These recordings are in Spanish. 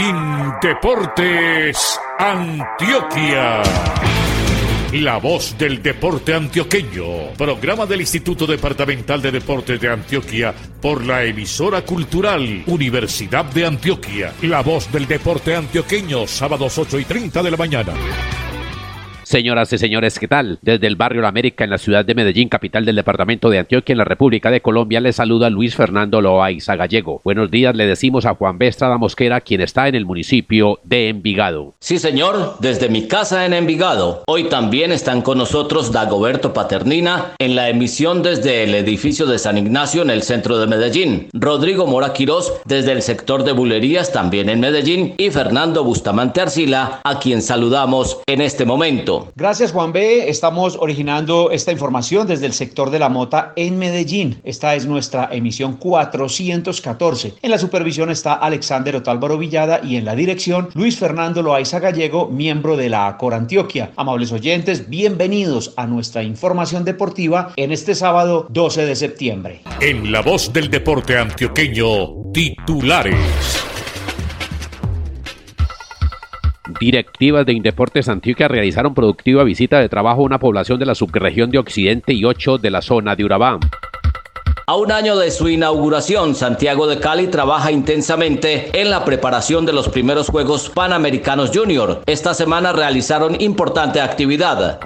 Indeportes Antioquia. La voz del deporte antioqueño. Programa del Instituto Departamental de Deportes de Antioquia por la emisora cultural Universidad de Antioquia. La voz del deporte antioqueño, sábados 8 y 30 de la mañana. Señoras y señores, ¿qué tal? Desde el barrio La América en la ciudad de Medellín, capital del departamento de Antioquia en la República de Colombia, le saluda Luis Fernando Loaiza Gallego. Buenos días, le decimos a Juan B. Estrada Mosquera, quien está en el municipio de Envigado. Sí, señor, desde mi casa en Envigado. Hoy también están con nosotros Dagoberto Paternina en la emisión desde el edificio de San Ignacio en el centro de Medellín. Rodrigo Mora Quirós desde el sector de Bulerías también en Medellín y Fernando Bustamante Arcila, a quien saludamos en este momento. Gracias Juan B. Estamos originando esta información desde el sector de la mota en Medellín. Esta es nuestra emisión 414. En la supervisión está Alexander Otálvaro Villada y en la dirección Luis Fernando Loaiza Gallego, miembro de la Acor Antioquia. Amables oyentes, bienvenidos a nuestra información deportiva en este sábado 12 de septiembre. En la voz del deporte antioqueño, titulares. Directivas de Indeportes Antioquia realizaron productiva visita de trabajo a una población de la subregión de Occidente y ocho de la zona de Urabá. A un año de su inauguración, Santiago de Cali trabaja intensamente en la preparación de los primeros Juegos Panamericanos Junior. Esta semana realizaron importante actividad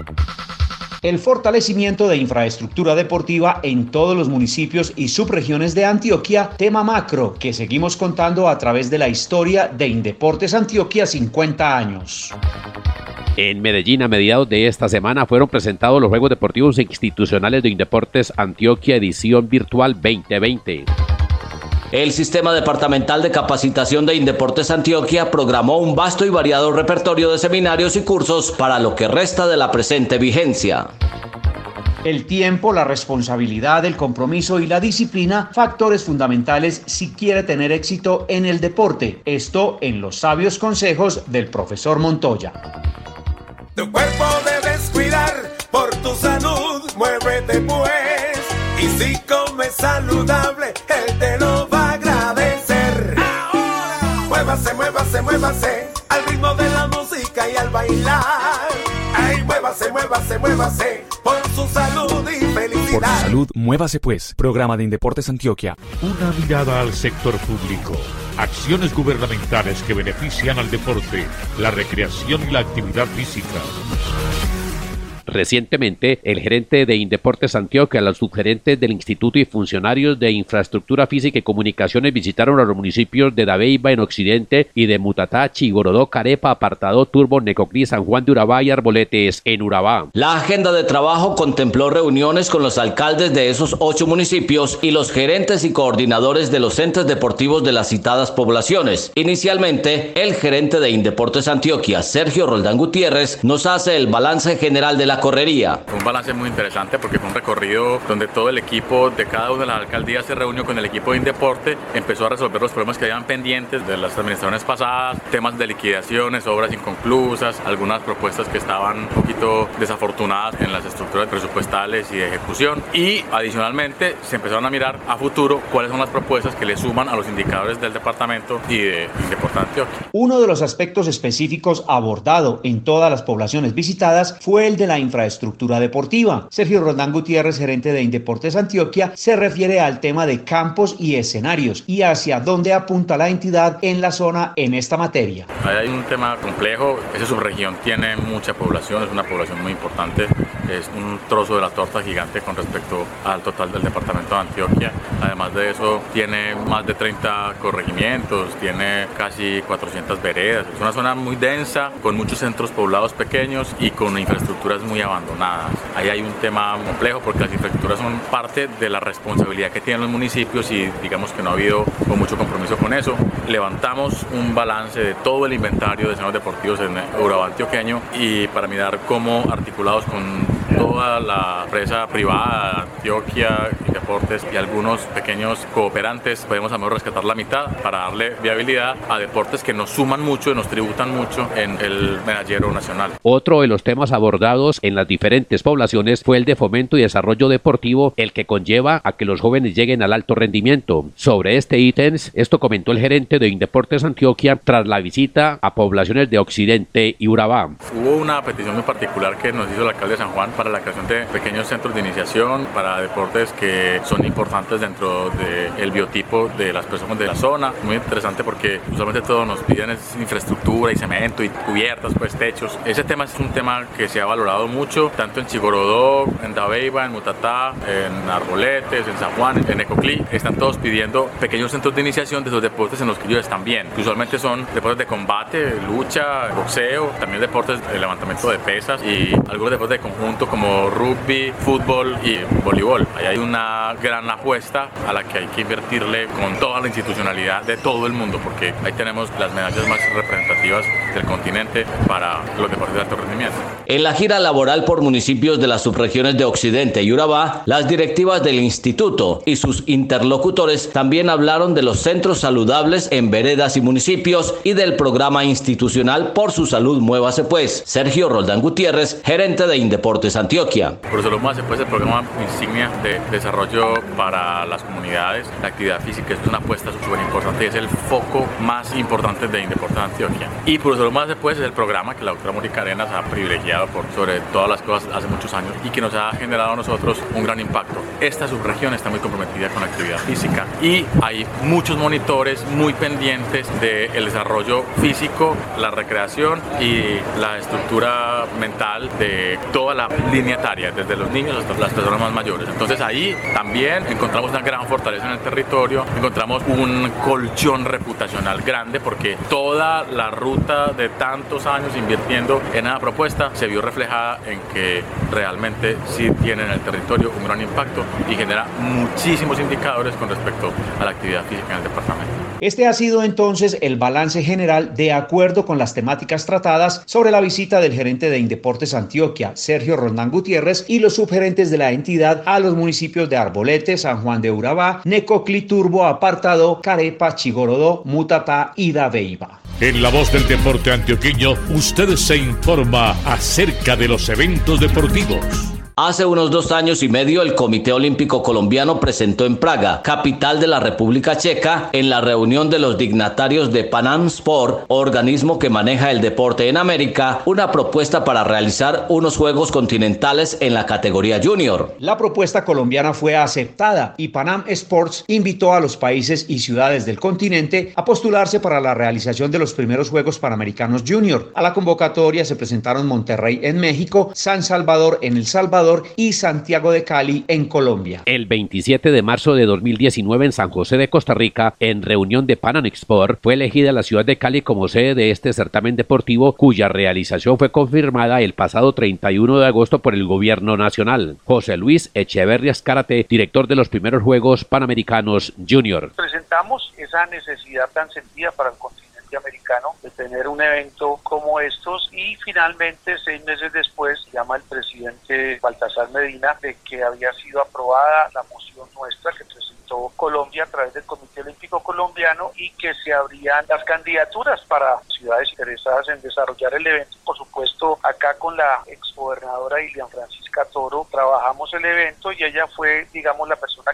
el fortalecimiento de infraestructura deportiva en todos los municipios y subregiones de Antioquia, tema macro que seguimos contando a través de la historia de Indeportes Antioquia 50 años. En Medellín, a mediados de esta semana, fueron presentados los Juegos Deportivos Institucionales de Indeportes Antioquia Edición Virtual 2020. El Sistema Departamental de Capacitación de Indeportes Antioquia programó un vasto y variado repertorio de seminarios y cursos para lo que resta de la presente vigencia. El tiempo, la responsabilidad, el compromiso y la disciplina, factores fundamentales si quiere tener éxito en el deporte. Esto en los sabios consejos del profesor Montoya. Tu cuerpo debes cuidar por tu salud, muévete pues. Y si comes saludable, él te lo Muévase, muévase, muévase al ritmo de la música y al bailar. Ay, muévase, muévase, muévase por su salud y felicidad. Por su salud, muévase pues. Programa de Indeportes Antioquia. Una mirada al sector público. Acciones gubernamentales que benefician al deporte, la recreación y la actividad física. Recientemente, el gerente de Indeportes Antioquia, los subgerentes del Instituto y funcionarios de Infraestructura Física y Comunicaciones visitaron a los municipios de Dabeiba en Occidente y de Mutatá, Chigorodó, Carepa, Apartado, Turbo, Necoclí, San Juan de Urabá y Arboletes en Urabá. La agenda de trabajo contempló reuniones con los alcaldes de esos ocho municipios y los gerentes y coordinadores de los centros deportivos de las citadas poblaciones. Inicialmente, el gerente de Indeportes Antioquia, Sergio Roldán Gutiérrez, nos hace el balance general de la correría. un balance muy interesante porque fue un recorrido donde todo el equipo de cada una de las alcaldías se reunió con el equipo de Indeporte, empezó a resolver los problemas que habían pendientes de las administraciones pasadas, temas de liquidaciones, obras inconclusas, algunas propuestas que estaban un poquito desafortunadas en las estructuras presupuestales y de ejecución. Y adicionalmente se empezaron a mirar a futuro cuáles son las propuestas que le suman a los indicadores del departamento y de Indeporte Antioquia. Uno de los aspectos específicos abordado en todas las poblaciones visitadas fue el de la infraestructura deportiva. Sergio Rondán Gutiérrez, gerente de Indeportes Antioquia, se refiere al tema de campos y escenarios y hacia dónde apunta la entidad en la zona en esta materia. Hay un tema complejo, esa subregión tiene mucha población, es una población muy importante, es un trozo de la torta gigante con respecto al total del departamento de Antioquia. Además de eso, tiene más de 30 corregimientos, tiene casi 400 veredas, es una zona muy densa, con muchos centros poblados pequeños y con infraestructuras muy abandonadas. Ahí hay un tema complejo porque las infraestructuras son parte de la responsabilidad que tienen los municipios y digamos que no ha habido mucho compromiso con eso. Levantamos un balance de todo el inventario de escenarios deportivos en Urabá antioqueño y para mirar cómo articulados con toda la empresa privada, Antioquia, deportes y algunos pequeños cooperantes, podemos a lo mejor rescatar la mitad para darle viabilidad a deportes que nos suman mucho y nos tributan mucho en el medallero nacional. Otro de los temas abordados en las diferentes poblaciones fue el de fomento y desarrollo deportivo, el que conlleva a que los jóvenes lleguen al alto rendimiento. Sobre este ítems, esto comentó el gerente de Indeportes Antioquia tras la visita a poblaciones de Occidente y Urabá. Hubo una petición muy particular que nos hizo el alcalde de San Juan para la creación de pequeños centros de iniciación para deportes que son importantes dentro del biotipo de las personas de la zona. Muy interesante porque usualmente todos nos piden infraestructura y cemento y cubiertas, pues techos. Ese tema es un tema que se ha valorado mucho, tanto en Chigorodó, en Dabeiba, en Mutatá, en Arboletes, en San Juan, en Ecoclí. Están todos pidiendo pequeños centros de iniciación de esos deportes en los que ellos están bien. Usualmente son deportes de combate, lucha, boxeo, también deportes de levantamiento de pesas y algunos deportes de conjunto como rugby, fútbol y voleibol. Ahí hay una gran apuesta a la que hay que invertirle con toda la institucionalidad de todo el mundo, porque ahí tenemos las medallas más representativas del continente para los deportes de alto rendimiento. En la gira laboral por municipios de las subregiones de Occidente y Urabá, las directivas del instituto y sus interlocutores también hablaron de los centros saludables en veredas y municipios y del programa institucional Por su Salud Muévase Pues. Sergio Roldán Gutiérrez, gerente de Indeportes Antioquia. Por su Salud Muévase Pues, el programa insignia de desarrollo para las comunidades, la actividad física es una apuesta súper importante, es el foco más importante de Indeportes Antioquia. Y por eso más después es el programa que la doctora Mónica Arenas ha privilegiado por sobre todas las cosas hace muchos años y que nos ha generado a nosotros un gran impacto. Esta subregión está muy comprometida con la actividad física y hay muchos monitores muy pendientes del desarrollo físico, la recreación y la estructura mental de toda la línea etaria, desde los niños hasta las personas más mayores. Entonces ahí también encontramos una gran fortaleza en el territorio, encontramos un colchón reputacional grande porque toda la ruta de tantos años invirtiendo en esa propuesta se vio reflejada en que realmente sí tiene en el territorio un gran impacto y genera muchísimos indicadores con respecto a la actividad física en el departamento. Este ha sido entonces el balance general de acuerdo con las temáticas tratadas sobre la visita del gerente de Indeportes Antioquia, Sergio Rondán Gutiérrez, y los subgerentes de la entidad a los municipios de Arbolete, San Juan de Urabá, Necoclí, Turbo, Apartado, Carepa, Chigorodó, Mutatá y Dabeiba. En la voz del deporte antioqueño, usted se informa acerca de los eventos deportivos. Hace unos dos años y medio el Comité Olímpico Colombiano presentó en Praga, capital de la República Checa, en la reunión de los dignatarios de Panam Sport, organismo que maneja el deporte en América, una propuesta para realizar unos Juegos Continentales en la categoría junior. La propuesta colombiana fue aceptada y Panam Sports invitó a los países y ciudades del continente a postularse para la realización de los primeros Juegos Panamericanos Junior. A la convocatoria se presentaron Monterrey en México, San Salvador en El Salvador, y Santiago de Cali en Colombia. El 27 de marzo de 2019 en San José de Costa Rica, en reunión de Pan Export, fue elegida la ciudad de Cali como sede de este certamen deportivo cuya realización fue confirmada el pasado 31 de agosto por el gobierno nacional. José Luis Echeverria Escárate, director de los primeros Juegos Panamericanos Junior. Presentamos esa necesidad tan sentida para el continente americano de tener un evento como estos y finalmente seis meses después llama el presidente Baltasar Medina de que había sido aprobada la moción nuestra que presentó Colombia a través del Comité Olímpico Colombiano y que se abrían las candidaturas para ciudades interesadas en desarrollar el evento. Por supuesto, acá con la exgobernadora Ilian Francisca Toro trabajamos el evento y ella fue, digamos, la persona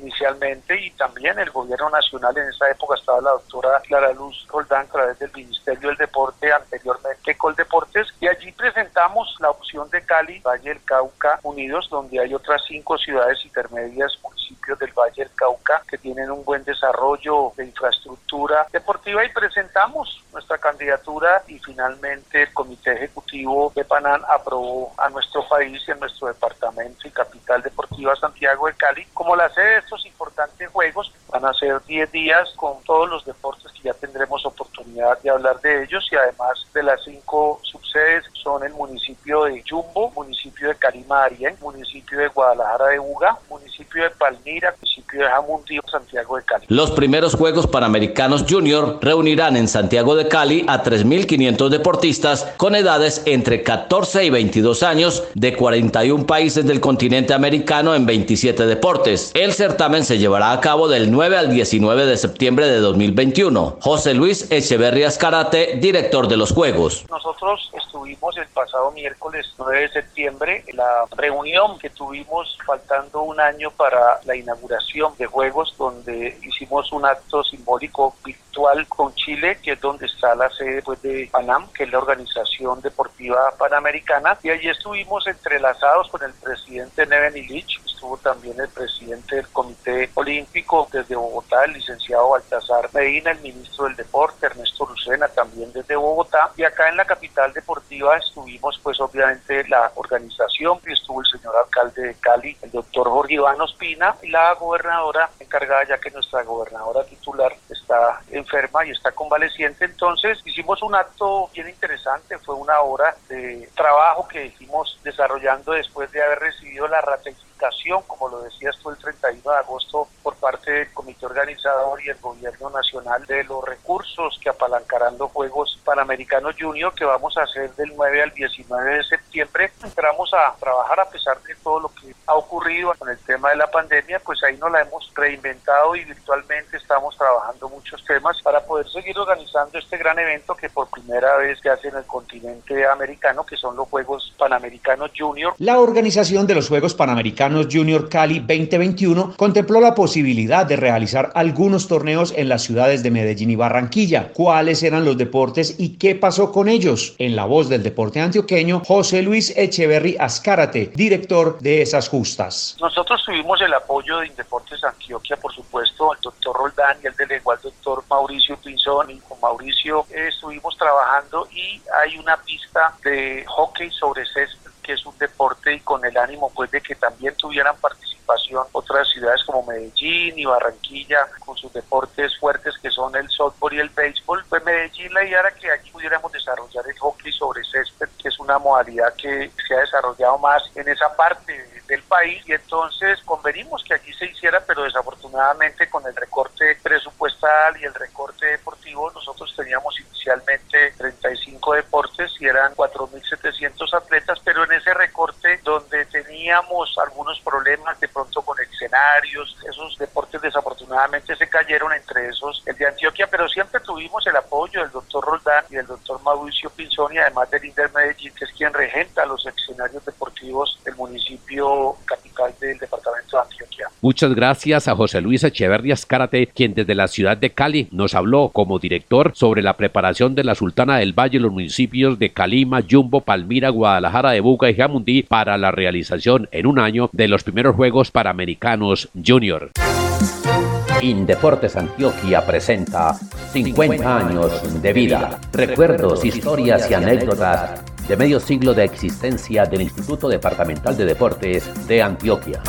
inicialmente y también el gobierno nacional en esa época estaba la doctora Clara Luz Roldán a través del Ministerio del Deporte, anteriormente Coldeportes, y allí presentamos la opción de Cali, Valle del Cauca Unidos, donde hay otras cinco ciudades intermedias, municipios del Valle del Cauca que tienen un buen desarrollo de infraestructura deportiva y presentamos nuestra candidatura y finalmente el Comité Ejecutivo de Panán aprobó a nuestro país y a nuestro departamento y capital deportiva Santiago de Cali como la sede de estos importantes juegos. Van a ser 10 días con todos los deportes que ya tendremos oportunidad de hablar de ellos y además de las cinco subsedes son el municipio de Yumbo, municipio de Calimaria, municipio de Guadalajara de Uga, municipio de Palmira, municipio de Jamundí, Santiago de. Los primeros Juegos Panamericanos Junior reunirán en Santiago de Cali a 3.500 deportistas con edades entre 14 y 22 años de 41 países del continente americano en 27 deportes. El certamen se llevará a cabo del 9 al 19 de septiembre de 2021. José Luis Echeverría Escarate, director de los Juegos. Nosotros estuvimos el pasado miércoles 9 de septiembre en la reunión que tuvimos faltando un año para la inauguración de Juegos donde un acto simbólico virtual con Chile, que es donde está la sede pues, de PANAM, que es la organización deportiva panamericana, y allí estuvimos entrelazados con el presidente Neven Illich, estuvo también el presidente del Comité Olímpico desde Bogotá, el licenciado Baltasar Medina, el ministro del Deporte, Ernesto Lucena, también desde Bogotá, y acá en la capital deportiva estuvimos pues obviamente la organización, y estuvo el señor alcalde de Cali, el doctor Jorge Iván Ospina, y la gobernadora encargada, ya que nuestra gobernadora titular está enferma y está convaleciente, entonces hicimos un acto bien interesante, fue una hora de trabajo que hicimos desarrollando después de haber recibido la ratificación, como lo decías tú, el 31 de agosto por parte del comité organizador y el gobierno nacional de los recursos que apalancarán los Juegos Panamericanos Junior que vamos a hacer del 9 al 19 de septiembre. Entramos a trabajar a pesar de todo lo que ha ocurrido con el tema de la pandemia, pues ahí nos la hemos reinventado y virtualmente estamos trabajando muchos temas para poder seguir organizando este gran evento que por primera vez se hace en el continente americano, que son los Juegos Panamericanos Junior. La organización de los Juegos Panamericanos Junior Cali 2021 contempló la posibilidad de realizar algunos torneos en las ciudades de Medellín y Barranquilla. ¿Cuáles eran los deportes y qué pasó con ellos? En la voz del deporte antioqueño, José Luis Echeverry Azcárate, director de esas justas. Nosotros tuvimos el apoyo de Indeportes Antioquia, por supuesto, el doctor Roldán y el delegado al doctor Mauricio Pinzón y con Mauricio eh, estuvimos trabajando y hay una pista de hockey sobre césped que es un deporte y con el ánimo pues de que también tuvieran participación otras ciudades como Medellín y Barranquilla con sus deportes fuertes que son el softball y el béisbol. Pues Medellín la idea era que aquí pudiéramos desarrollar el hockey sobre césped, que es una modalidad que se ha desarrollado más en esa parte del país y entonces convenimos que aquí se hiciera, pero desafortunadamente con el recorte presupuestal y el recorte deportivo nosotros teníamos inicialmente 35 deportes y eran 4.700 atletas, pero en ese recorte donde teníamos algunos problemas de pronto con escenarios, esos deportes desafortunadamente se cayeron, entre esos el de Antioquia, pero siempre tuvimos el apoyo del doctor Roldán y del doctor Mauricio Pinzón y además del Inder Medellín, que es quien regenta los escenarios deportivos del municipio capital del departamento. Muchas gracias a José Luis Echeverría Escárate, quien desde la ciudad de Cali nos habló como director sobre la preparación de la Sultana del Valle y los municipios de Calima, Yumbo, Palmira, Guadalajara de Buga y Jamundí para la realización en un año de los primeros Juegos Panamericanos Junior. Indeportes Antioquia presenta 50 años de vida, recuerdos, historias y anécdotas de medio siglo de existencia del Instituto Departamental de Deportes de Antioquia.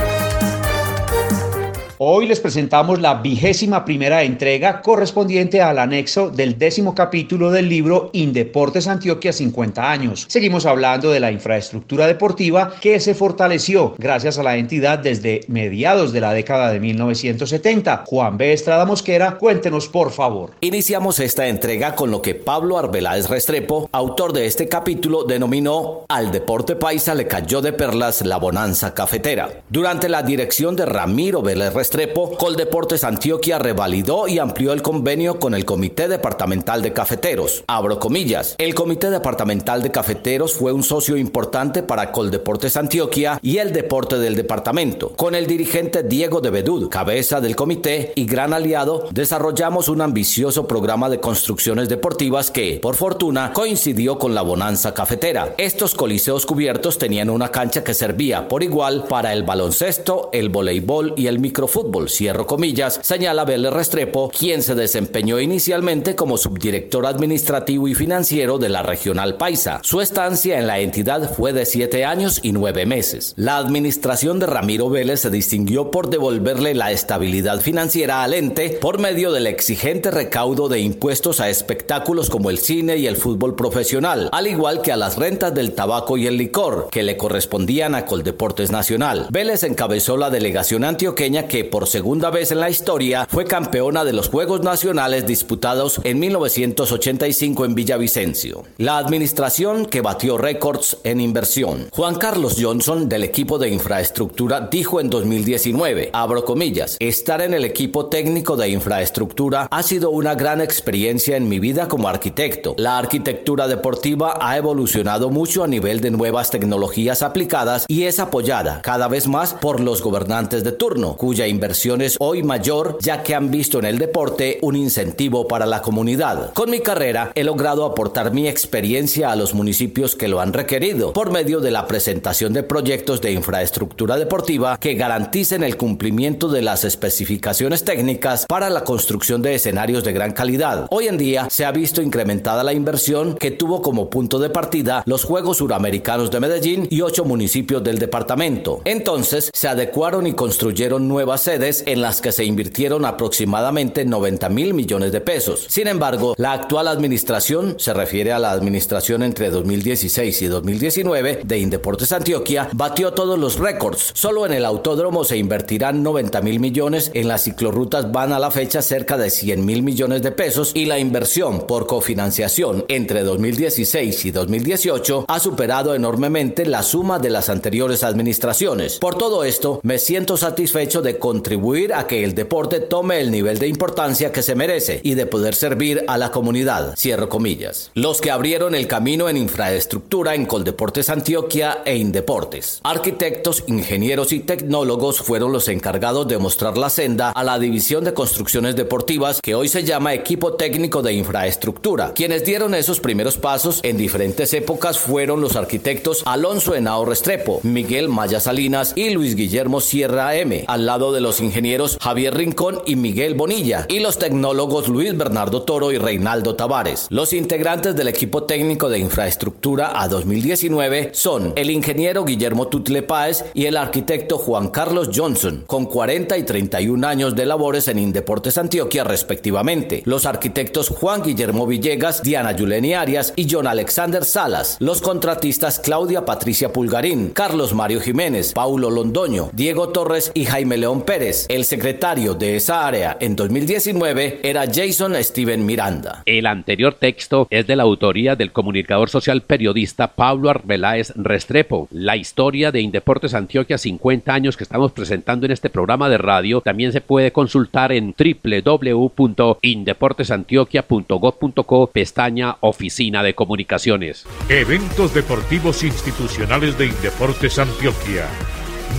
Hoy les presentamos la vigésima primera entrega correspondiente al anexo del décimo capítulo del libro Indeportes Antioquia 50 años. Seguimos hablando de la infraestructura deportiva que se fortaleció gracias a la entidad desde mediados de la década de 1970. Juan B. Estrada Mosquera, cuéntenos por favor. Iniciamos esta entrega con lo que Pablo Arbeláez Restrepo, autor de este capítulo, denominó Al deporte paisa le cayó de perlas la bonanza cafetera. Durante la dirección de Ramiro Vélez Restrepo, Restrepo, Coldeportes Antioquia revalidó y amplió el convenio con el Comité Departamental de Cafeteros. Abro comillas. El Comité Departamental de Cafeteros fue un socio importante para Coldeportes Antioquia y el deporte del departamento. Con el dirigente Diego de Bedud, cabeza del comité y gran aliado, desarrollamos un ambicioso programa de construcciones deportivas que, por fortuna, coincidió con la bonanza cafetera. Estos coliseos cubiertos tenían una cancha que servía por igual para el baloncesto, el voleibol y el microfútbol fútbol, cierro comillas, señala Vélez Restrepo, quien se desempeñó inicialmente como subdirector administrativo y financiero de la regional Paisa. Su estancia en la entidad fue de siete años y nueve meses. La administración de Ramiro Vélez se distinguió por devolverle la estabilidad financiera al ente por medio del exigente recaudo de impuestos a espectáculos como el cine y el fútbol profesional, al igual que a las rentas del tabaco y el licor, que le correspondían a Coldeportes Nacional. Vélez encabezó la delegación antioqueña que por segunda vez en la historia fue campeona de los Juegos Nacionales disputados en 1985 en Villavicencio. La administración que batió récords en inversión. Juan Carlos Johnson del equipo de infraestructura dijo en 2019, abro comillas, estar en el equipo técnico de infraestructura ha sido una gran experiencia en mi vida como arquitecto. La arquitectura deportiva ha evolucionado mucho a nivel de nuevas tecnologías aplicadas y es apoyada cada vez más por los gobernantes de turno, cuya inversión es hoy mayor ya que han visto en el deporte un incentivo para la comunidad. Con mi carrera he logrado aportar mi experiencia a los municipios que lo han requerido por medio de la presentación de proyectos de infraestructura deportiva que garanticen el cumplimiento de las especificaciones técnicas para la construcción de escenarios de gran calidad. Hoy en día se ha visto incrementada la inversión que tuvo como punto de partida los Juegos Suramericanos de Medellín y ocho municipios del departamento. Entonces se adecuaron y construyeron nuevas sedes en las que se invirtieron aproximadamente 90 mil millones de pesos. Sin embargo, la actual administración, se refiere a la administración entre 2016 y 2019 de Indeportes Antioquia, batió todos los récords. Solo en el autódromo se invertirán 90 mil millones, en las ciclorrutas van a la fecha cerca de 100 mil millones de pesos y la inversión por cofinanciación entre 2016 y 2018 ha superado enormemente la suma de las anteriores administraciones. Por todo esto, me siento satisfecho de contribuir a que el deporte tome el nivel de importancia que se merece y de poder servir a la comunidad. Cierro comillas. Los que abrieron el camino en infraestructura en Coldeportes Antioquia e Indeportes. Arquitectos, ingenieros y tecnólogos fueron los encargados de mostrar la senda a la división de construcciones deportivas que hoy se llama Equipo Técnico de Infraestructura. Quienes dieron esos primeros pasos en diferentes épocas fueron los arquitectos Alonso Henao Restrepo, Miguel Maya Salinas y Luis Guillermo Sierra M, al lado de los ingenieros Javier Rincón y Miguel Bonilla, y los tecnólogos Luis Bernardo Toro y Reinaldo Tavares. Los integrantes del equipo técnico de infraestructura a 2019 son el ingeniero Guillermo Tutle Páez y el arquitecto Juan Carlos Johnson, con 40 y 31 años de labores en Indeportes Antioquia respectivamente. Los arquitectos Juan Guillermo Villegas, Diana Yuleni Arias y John Alexander Salas. Los contratistas Claudia Patricia Pulgarín, Carlos Mario Jiménez, Paulo Londoño, Diego Torres y Jaime León Pérez. El secretario de esa área en 2019 era Jason Steven Miranda. El anterior texto es de la autoría del comunicador social periodista Pablo Arbeláez Restrepo. La historia de Indeportes Antioquia 50 años que estamos presentando en este programa de radio también se puede consultar en www.indeportesantioquia.gov.co pestaña Oficina de Comunicaciones. Eventos deportivos institucionales de Indeportes Antioquia.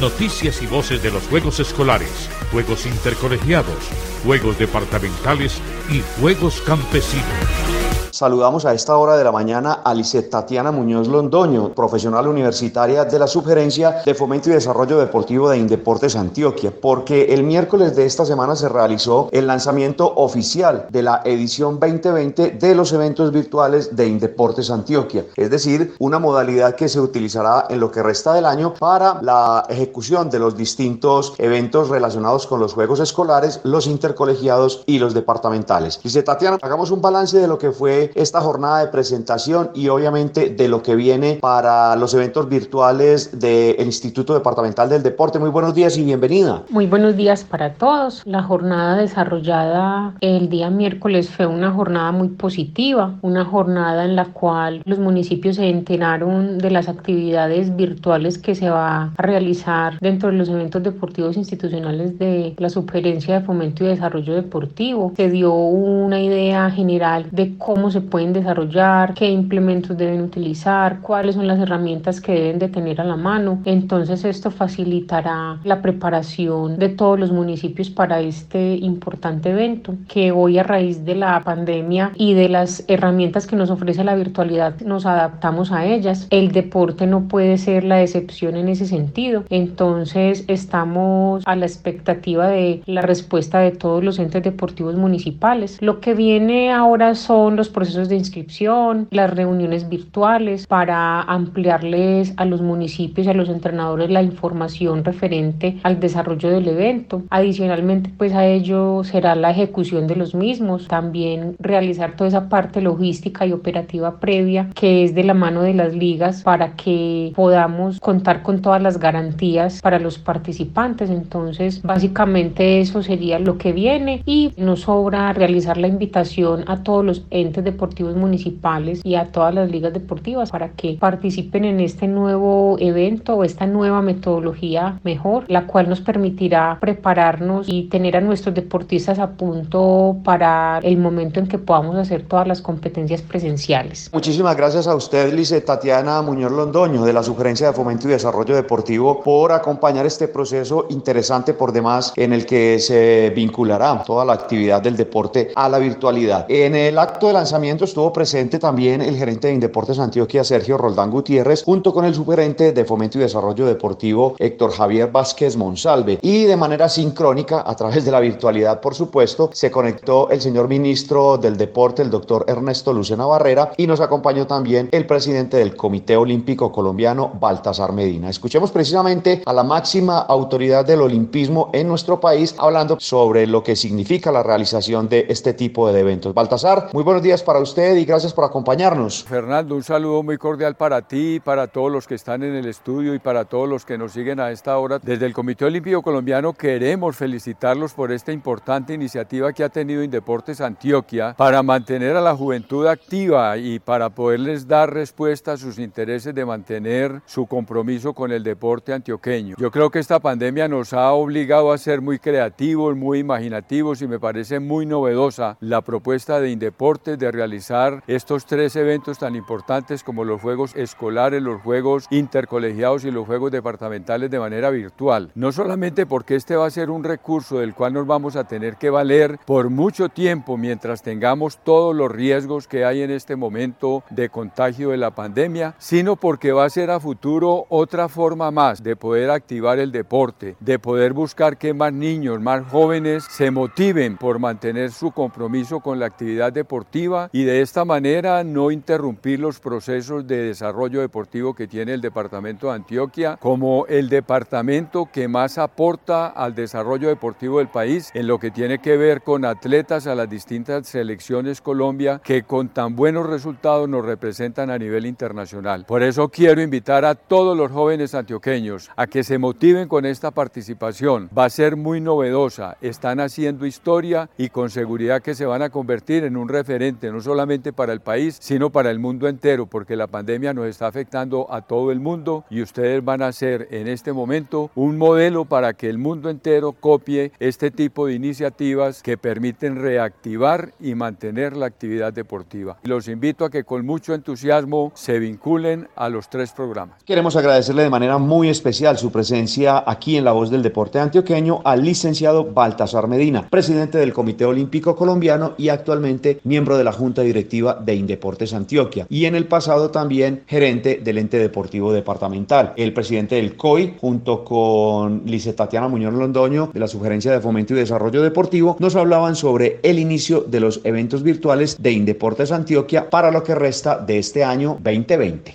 Noticias y voces de los Juegos Escolares, Juegos Intercolegiados, Juegos Departamentales y Juegos Campesinos. Saludamos a esta hora de la mañana a Lisette Tatiana Muñoz Londoño, profesional universitaria de la Subgerencia de Fomento y Desarrollo Deportivo de Indeportes Antioquia, porque el miércoles de esta semana se realizó el lanzamiento oficial de la edición 2020 de los eventos virtuales de Indeportes Antioquia, es decir, una modalidad que se utilizará en lo que resta del año para la ejecución de los distintos eventos relacionados con los juegos escolares, los intercolegiados y los departamentales. Lisette Tatiana, hagamos un balance de lo que fue esta jornada de presentación y obviamente de lo que viene para los eventos virtuales del Instituto Departamental del Deporte. Muy buenos días y bienvenida. Muy buenos días para todos. La jornada desarrollada el día miércoles fue una jornada muy positiva, una jornada en la cual los municipios se enteraron de las actividades virtuales que se va a realizar dentro de los eventos deportivos institucionales de la Subgerencia de Fomento y Desarrollo Deportivo. Se dio una idea general de cómo se se pueden desarrollar, qué implementos deben utilizar, cuáles son las herramientas que deben de tener a la mano. Entonces esto facilitará la preparación de todos los municipios para este importante evento que hoy a raíz de la pandemia y de las herramientas que nos ofrece la virtualidad nos adaptamos a ellas. El deporte no puede ser la excepción en ese sentido. Entonces estamos a la expectativa de la respuesta de todos los entes deportivos municipales. Lo que viene ahora son los procesos de inscripción, las reuniones virtuales para ampliarles a los municipios y a los entrenadores la información referente al desarrollo del evento. Adicionalmente, pues a ello será la ejecución de los mismos, también realizar toda esa parte logística y operativa previa que es de la mano de las ligas para que podamos contar con todas las garantías para los participantes. Entonces, básicamente eso sería lo que viene y nos sobra realizar la invitación a todos los entes deportivos municipales y a todas las ligas deportivas para que participen en este nuevo evento o esta nueva metodología mejor, la cual nos permitirá prepararnos y tener a nuestros deportistas a punto para el momento en que podamos hacer todas las competencias presenciales. Muchísimas gracias a usted, Lice Tatiana Muñoz Londoño, de la Sugerencia de Fomento y Desarrollo Deportivo, por acompañar este proceso interesante por demás en el que se vinculará toda la actividad del deporte a la virtualidad. En el acto de lanzamiento estuvo presente también el gerente de Indeportes Antioquia, Sergio Roldán Gutiérrez, junto con el sugerente de Fomento y Desarrollo Deportivo, Héctor Javier Vázquez Monsalve. Y de manera sincrónica, a través de la virtualidad, por supuesto, se conectó el señor ministro del Deporte, el doctor Ernesto Lucena Barrera, y nos acompañó también el presidente del Comité Olímpico Colombiano, Baltasar Medina. Escuchemos precisamente a la máxima autoridad del olimpismo en nuestro país hablando sobre lo que significa la realización de este tipo de eventos. Baltasar, muy buenos días para usted y gracias por acompañarnos. Fernando, un saludo muy cordial para ti, para todos los que están en el estudio y para todos los que nos siguen a esta hora. Desde el Comité Olímpico Colombiano queremos felicitarlos por esta importante iniciativa que ha tenido Indeportes Antioquia para mantener a la juventud activa y para poderles dar respuesta a sus intereses de mantener su compromiso con el deporte antioqueño. Yo creo que esta pandemia nos ha obligado a ser muy creativos, muy imaginativos y me parece muy novedosa la propuesta de Indeportes de realizar estos tres eventos tan importantes como los Juegos Escolares, los Juegos Intercolegiados y los Juegos Departamentales de manera virtual. No solamente porque este va a ser un recurso del cual nos vamos a tener que valer por mucho tiempo mientras tengamos todos los riesgos que hay en este momento de contagio de la pandemia, sino porque va a ser a futuro otra forma más de poder activar el deporte, de poder buscar que más niños, más jóvenes se motiven por mantener su compromiso con la actividad deportiva y de esta manera no interrumpir los procesos de desarrollo deportivo que tiene el departamento de Antioquia como el departamento que más aporta al desarrollo deportivo del país en lo que tiene que ver con atletas a las distintas selecciones Colombia que con tan buenos resultados nos representan a nivel internacional. Por eso quiero invitar a todos los jóvenes antioqueños a que se motiven con esta participación. Va a ser muy novedosa, están haciendo historia y con seguridad que se van a convertir en un referente solamente para el país, sino para el mundo entero, porque la pandemia nos está afectando a todo el mundo y ustedes van a ser en este momento un modelo para que el mundo entero copie este tipo de iniciativas que permiten reactivar y mantener la actividad deportiva. Los invito a que con mucho entusiasmo se vinculen a los tres programas. Queremos agradecerle de manera muy especial su presencia aquí en La Voz del Deporte Antioqueño al licenciado Baltasar Medina, presidente del Comité Olímpico Colombiano y actualmente miembro de la Junta Directiva de Indeportes Antioquia y en el pasado también gerente del ente deportivo departamental. El presidente del COI junto con Lice Tatiana Muñoz Londoño de la Sugerencia de Fomento y Desarrollo Deportivo nos hablaban sobre el inicio de los eventos virtuales de Indeportes Antioquia para lo que resta de este año 2020.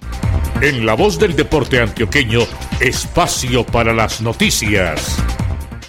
En la voz del deporte antioqueño, espacio para las noticias.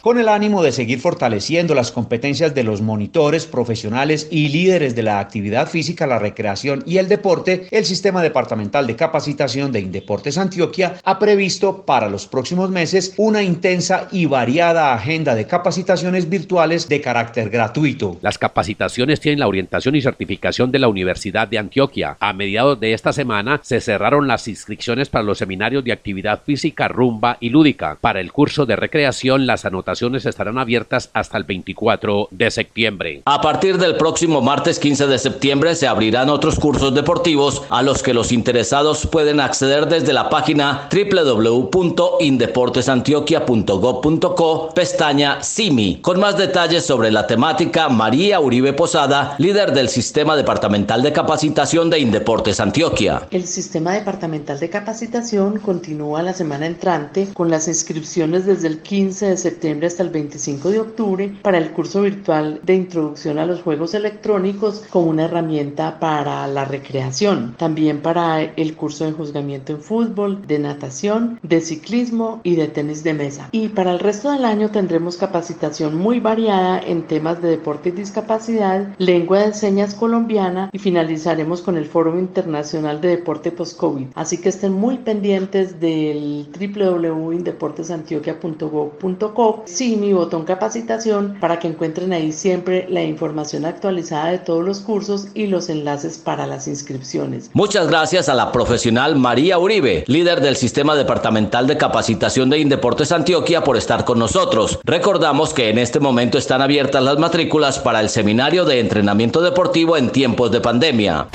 Con el ánimo de seguir fortaleciendo las competencias de los monitores, profesionales y líderes de la actividad física, la recreación y el deporte, el Sistema Departamental de Capacitación de Indeportes Antioquia ha previsto para los próximos meses una intensa y variada agenda de capacitaciones virtuales de carácter gratuito. Las capacitaciones tienen la orientación y certificación de la Universidad de Antioquia. A mediados de esta semana se cerraron las inscripciones para los seminarios de actividad física, rumba y lúdica. Para el curso de recreación, las anotaciones estarán abiertas hasta el 24 de septiembre. A partir del próximo martes 15 de septiembre se abrirán otros cursos deportivos a los que los interesados pueden acceder desde la página www.indeportesantioquia.gov.co, pestaña CIMI. Con más detalles sobre la temática, María Uribe Posada, líder del Sistema Departamental de Capacitación de Indeportes Antioquia. El Sistema Departamental de Capacitación continúa la semana entrante con las inscripciones desde el 15 de septiembre hasta el 25 de octubre para el curso virtual de introducción a los juegos electrónicos como una herramienta para la recreación. También para el curso de juzgamiento en fútbol, de natación, de ciclismo y de tenis de mesa. Y para el resto del año tendremos capacitación muy variada en temas de deporte y discapacidad, lengua de señas colombiana y finalizaremos con el Foro Internacional de Deporte Post-COVID. Así que estén muy pendientes del www.indeportesantioquia.gov.co, sí, mi botón capacitación, para que encuentren ahí siempre la información actualizada de todos los cursos y los enlaces para las inscripciones. Muchas gracias a la profesional María Uribe, líder del Sistema Departamental de Capacitación de Indeportes Antioquia, por estar con nosotros. Recordamos que en este momento están abiertas las matrículas para el seminario de entrenamiento deportivo en tiempos de pandemia.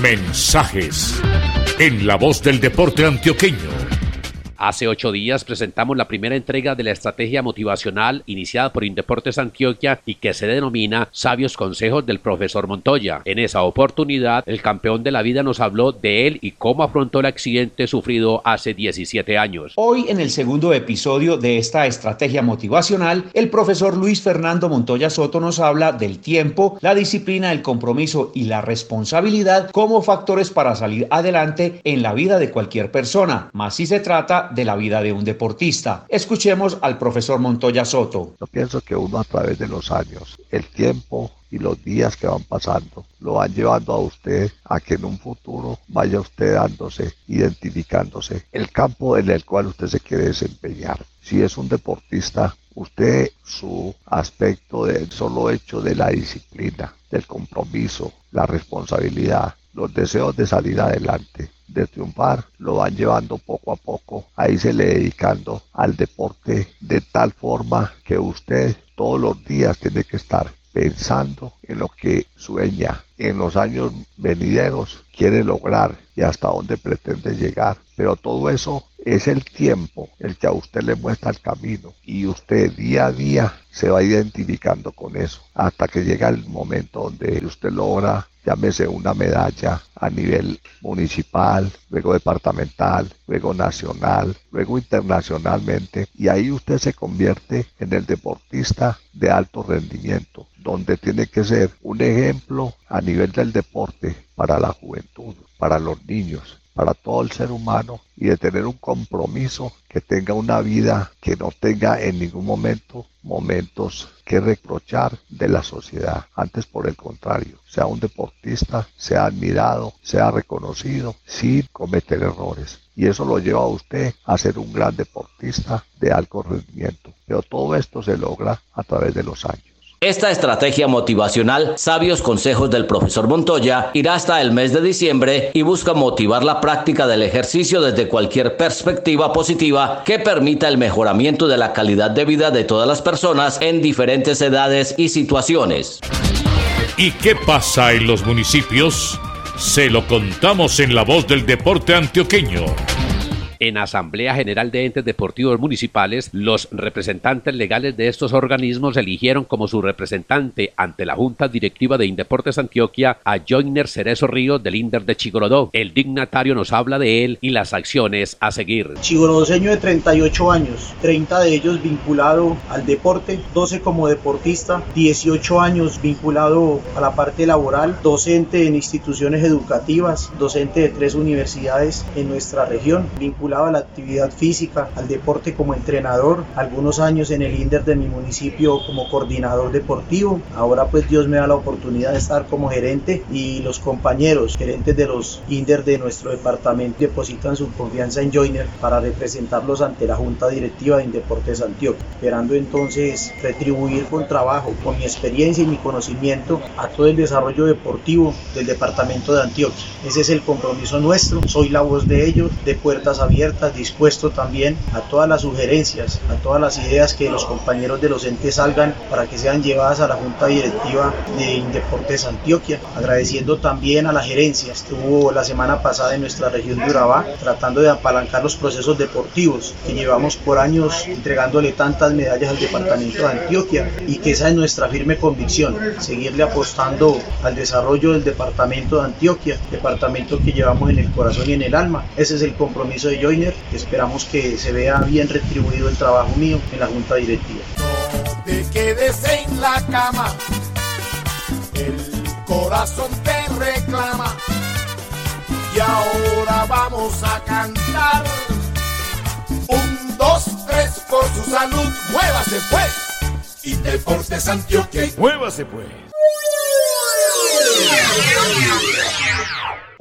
Mensajes en la voz del deporte antioqueño. Hace ocho días presentamos la primera entrega de la estrategia motivacional iniciada por Indeportes Antioquia y que se denomina Sabios Consejos del Profesor Montoya. En esa oportunidad, el campeón de la vida nos habló de él y cómo afrontó el accidente sufrido hace 17 años. Hoy, en el segundo episodio de esta estrategia motivacional, el profesor Luis Fernando Montoya Soto nos habla del tiempo, la disciplina, el compromiso y la responsabilidad como factores para salir adelante en la vida de cualquier persona. Más si se trata de la vida de un deportista. Escuchemos al profesor Montoya Soto. Yo pienso que uno a través de los años, el tiempo y los días que van pasando lo van llevando a usted a que en un futuro vaya usted dándose, identificándose el campo en el cual usted se quiere desempeñar. Si es un deportista, usted su aspecto del solo hecho de la disciplina, del compromiso, la responsabilidad, los deseos de salir adelante, de triunfar, lo van llevando poco a poco, ahí se le dedicando al deporte de tal forma que usted todos los días tiene que estar pensando en lo que sueña, en los años venideros quiere lograr y hasta dónde pretende llegar. Pero todo eso es el tiempo el que a usted le muestra el camino y usted día a día se va identificando con eso hasta que llega el momento donde usted logra llámese una medalla a nivel municipal, luego departamental, luego nacional, luego internacionalmente, y ahí usted se convierte en el deportista de alto rendimiento, donde tiene que ser un ejemplo a nivel del deporte para la juventud, para los niños, para todo el ser humano y de tener un compromiso que tenga una vida que no tenga en ningún momento momentos que reprochar de la sociedad. Antes por el contrario, sea un deportista, sea admirado, sea reconocido sin cometer errores. Y eso lo lleva a usted a ser un gran deportista de alto rendimiento. Pero todo esto se logra a través de los años. Esta estrategia motivacional, Sabios Consejos del Profesor Montoya, irá hasta el mes de diciembre y busca motivar la práctica del ejercicio desde cualquier perspectiva positiva que permita el mejoramiento de la calidad de vida de todas las personas en diferentes edades y situaciones. ¿Y qué pasa en los municipios? Se lo contamos en la voz del deporte antioqueño. En Asamblea General de Entes Deportivos Municipales, los representantes legales de estos organismos eligieron como su representante ante la Junta Directiva de Indeportes Antioquia a Joiner Cerezo Río del Inder de Chigorodó. El dignatario nos habla de él y las acciones a seguir. Chigorodoseño de 38 años, 30 de ellos vinculado al deporte, 12 como deportista, 18 años vinculado a la parte laboral, docente en instituciones educativas, docente de tres universidades en nuestra región, vinculado a la actividad física, al deporte como entrenador, algunos años en el INDER de mi municipio como coordinador deportivo. Ahora pues Dios me da la oportunidad de estar como gerente y los compañeros gerentes de los INDER de nuestro departamento depositan su confianza en Joiner para representarlos ante la Junta Directiva de Indeportes Antioquia, esperando entonces retribuir con trabajo, con mi experiencia y mi conocimiento a todo el desarrollo deportivo del departamento de Antioquia. Ese es el compromiso nuestro, soy la voz de ellos, de puertas abiertas dispuesto también a todas las sugerencias, a todas las ideas que los compañeros de los entes salgan para que sean llevadas a la Junta Directiva de Indeportes Antioquia. Agradeciendo también a la gerencia, estuvo la semana pasada en nuestra región de Urabá tratando de apalancar los procesos deportivos que llevamos por años entregándole tantas medallas al departamento de Antioquia y que esa es nuestra firme convicción, seguirle apostando al desarrollo del departamento de Antioquia, departamento que llevamos en el corazón y en el alma. Ese es el compromiso de Joiner, esperamos que se vea bien retribuido el trabajo mío en la junta directiva. No te quedes en la cama, el corazón te reclama y ahora vamos a cantar. Un, dos, tres, por su salud, muévase pues. Y Deportes Antioquia. Muévase pues.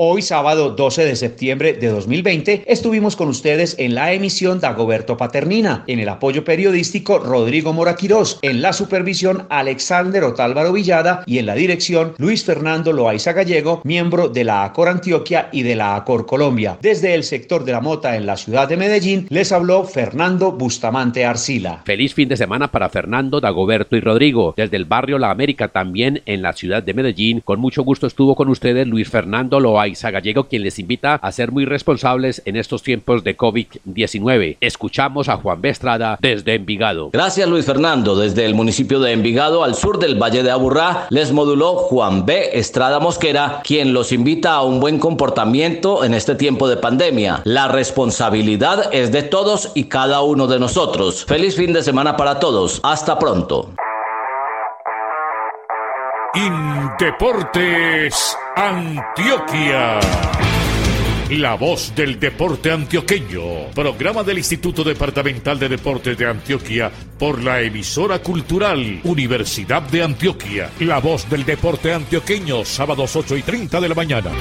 Hoy, sábado 12 de septiembre de 2020, estuvimos con ustedes en la emisión Dagoberto Paternina, en el apoyo periodístico Rodrigo Moraquirós, en la supervisión Alexander Otálvaro Villada y en la dirección Luis Fernando Loaiza Gallego, miembro de la ACOR Antioquia y de la ACOR Colombia. Desde el sector de la mota en la ciudad de Medellín, les habló Fernando Bustamante Arcila. Feliz fin de semana para Fernando, Dagoberto y Rodrigo. Desde el barrio La América, también en la ciudad de Medellín, con mucho gusto estuvo con ustedes Luis Fernando Loaiza Gallego, quien les invita a ser muy responsables en estos tiempos de COVID-19. Escuchamos a Juan B. Estrada desde Envigado. Gracias Luis Fernando. Desde el municipio de Envigado, al sur del Valle de Aburrá, les moduló Juan B. Estrada Mosquera, quien los invita a un buen comportamiento en este tiempo de pandemia. La responsabilidad es de todos y cada uno de nosotros. Feliz fin de semana para todos. Hasta pronto. Indeportes Antioquia. La voz del deporte antioqueño. Programa del Instituto Departamental de Deportes de Antioquia por la emisora cultural Universidad de Antioquia. La voz del deporte antioqueño, sábados 8 y 30 de la mañana.